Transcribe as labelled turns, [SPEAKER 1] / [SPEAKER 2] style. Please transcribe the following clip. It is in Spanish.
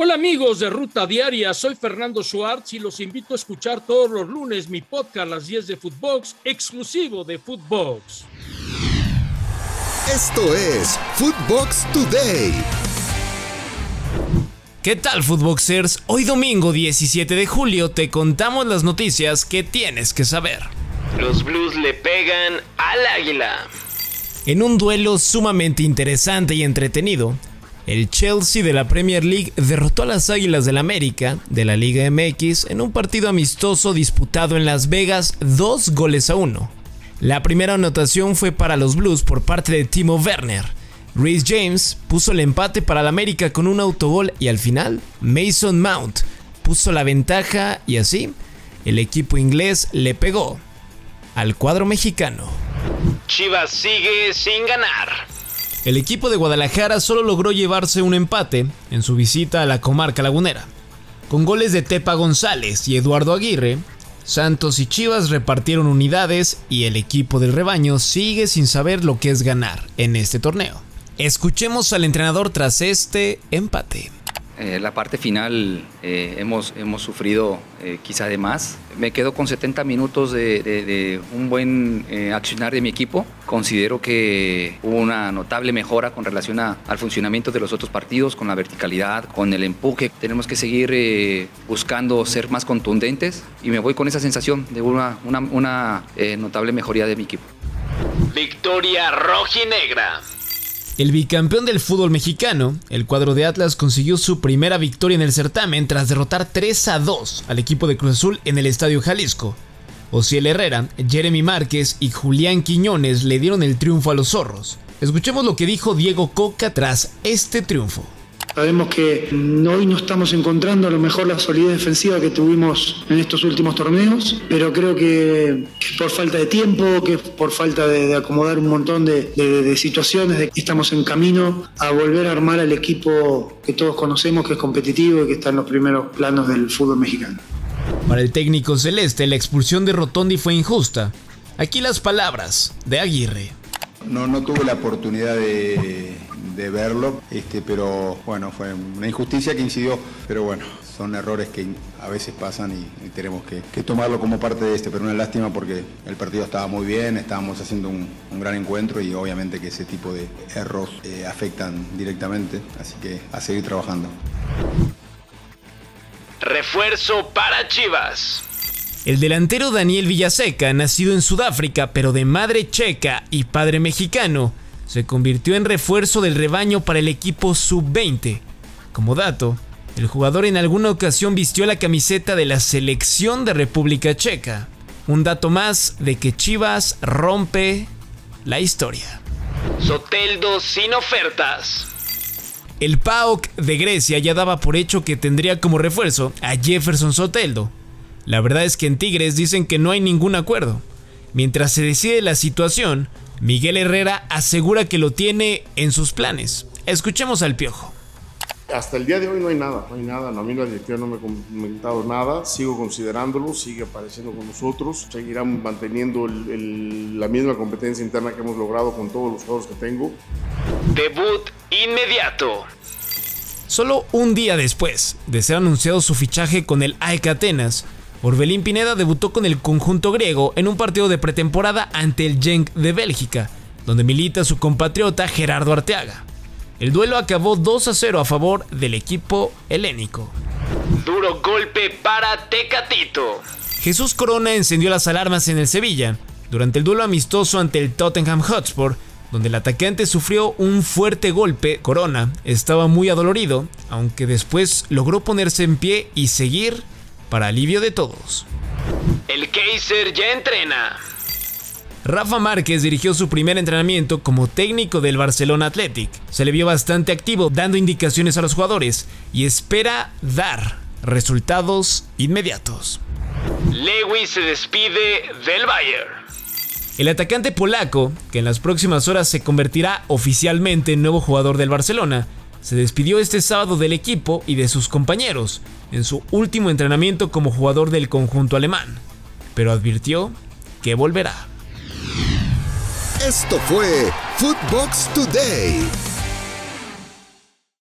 [SPEAKER 1] Hola amigos de Ruta Diaria, soy Fernando Schwartz y los invito a escuchar todos los lunes mi podcast a las 10 de Footbox, exclusivo de Footbox.
[SPEAKER 2] Esto es Footbox Today.
[SPEAKER 3] ¿Qué tal Footboxers? Hoy domingo 17 de julio te contamos las noticias que tienes que saber.
[SPEAKER 4] Los Blues le pegan al águila.
[SPEAKER 3] En un duelo sumamente interesante y entretenido, el Chelsea de la Premier League derrotó a las Águilas del América de la Liga MX en un partido amistoso disputado en Las Vegas, dos goles a uno. La primera anotación fue para los Blues por parte de Timo Werner. Reece James puso el empate para la América con un autogol y al final Mason Mount puso la ventaja y así el equipo inglés le pegó al cuadro mexicano.
[SPEAKER 4] Chivas sigue sin ganar.
[SPEAKER 3] El equipo de Guadalajara solo logró llevarse un empate en su visita a la comarca lagunera. Con goles de Tepa González y Eduardo Aguirre, Santos y Chivas repartieron unidades y el equipo del rebaño sigue sin saber lo que es ganar en este torneo. Escuchemos al entrenador tras este empate.
[SPEAKER 5] Eh, la parte final eh, hemos, hemos sufrido eh, quizá de más. Me quedo con 70 minutos de, un buen accionar de mi equipo. Considero que hubo una notable mejora con relación al funcionamiento de los otros partidos, con la verticalidad, con el empuje. Tenemos que seguir buscando ser más contundentes y me voy con esa sensación de una, una, una notable mejoría de mi equipo.
[SPEAKER 4] Victoria rojinegra.
[SPEAKER 3] El bicampeón del fútbol mexicano, el cuadro de Atlas consiguió su primera victoria en el certamen tras derrotar 3 a 2 al equipo de Cruz Azul en el Estadio Jalisco. Ociel Herrera, Jeremy Márquez y Julián Quiñones le dieron el triunfo a los zorros. Escuchemos lo que dijo Diego Coca tras este triunfo.
[SPEAKER 6] Sabemos que hoy no estamos encontrando a lo mejor la solidez defensiva que tuvimos en estos últimos torneos, pero creo que, por falta de tiempo, que por falta de, acomodar un montón de, situaciones, de que estamos en camino a volver a armar al equipo que todos conocemos, que es competitivo y que está en los primeros planos del fútbol mexicano.
[SPEAKER 3] Para el técnico celeste, la expulsión de Rotondi fue injusta. Aquí las palabras de Aguirre.
[SPEAKER 7] No, no tuve la oportunidad de, de verlo, este, pero bueno, fue una injusticia que incidió, pero bueno, son errores que a veces pasan y, tenemos que, tomarlo como parte de este, pero una lástima porque el partido estaba muy bien, estábamos haciendo un, gran encuentro y obviamente que ese tipo de errores eh, afectan directamente, así que a seguir trabajando.
[SPEAKER 4] Refuerzo para Chivas.
[SPEAKER 3] El delantero Daniel Villaseca, nacido en Sudáfrica pero de madre checa y padre mexicano, se convirtió en refuerzo del rebaño para el equipo sub-20. Como dato, el jugador en alguna ocasión vistió la camiseta de la selección de República Checa. Un dato más de que Chivas rompe la historia.
[SPEAKER 4] Soteldo sin ofertas.
[SPEAKER 3] El PAOK de Grecia ya daba por hecho que tendría como refuerzo a Jefferson Soteldo. La verdad es que en Tigres dicen que no hay ningún acuerdo. Mientras se decide la situación, Miguel Herrera asegura que lo tiene en sus planes. Escuchemos al Piojo.
[SPEAKER 8] Hasta el día de hoy no hay nada, no hay nada. A mí la directiva no me ha comentado nada. Sigo considerándolo, sigue apareciendo con nosotros. Seguirán manteniendo la misma competencia interna que hemos logrado con todos los jugadores que tengo.
[SPEAKER 4] Debut inmediato.
[SPEAKER 3] Solo un día después de ser anunciado su fichaje con el AEK Atenas, Orbelín Pineda debutó con el conjunto griego en un partido de pretemporada ante el Genk de Bélgica, donde milita su compatriota Gerardo Arteaga. El duelo acabó 2 a 0 a favor del equipo helénico.
[SPEAKER 4] Duro golpe para Tecatito.
[SPEAKER 3] Jesús Corona encendió las alarmas en el Sevilla durante el duelo amistoso ante el Tottenham Hotspur, donde el atacante sufrió un fuerte golpe. Corona estaba muy adolorido, aunque después logró ponerse en pie y seguir para alivio de todos.
[SPEAKER 4] El Kaiser ya entrena.
[SPEAKER 3] Rafa Márquez dirigió su primer entrenamiento como técnico del Barcelona Athletic. Se le vio bastante activo dando indicaciones a los jugadores y espera dar resultados inmediatos.
[SPEAKER 4] Lewis se despide del Bayern.
[SPEAKER 3] El atacante polaco, que en las próximas horas se convertirá oficialmente en nuevo jugador del Barcelona, se despidió este sábado del equipo y de sus compañeros en su último entrenamiento como jugador del conjunto alemán, pero advirtió que volverá.
[SPEAKER 2] Esto fue Footbox Today.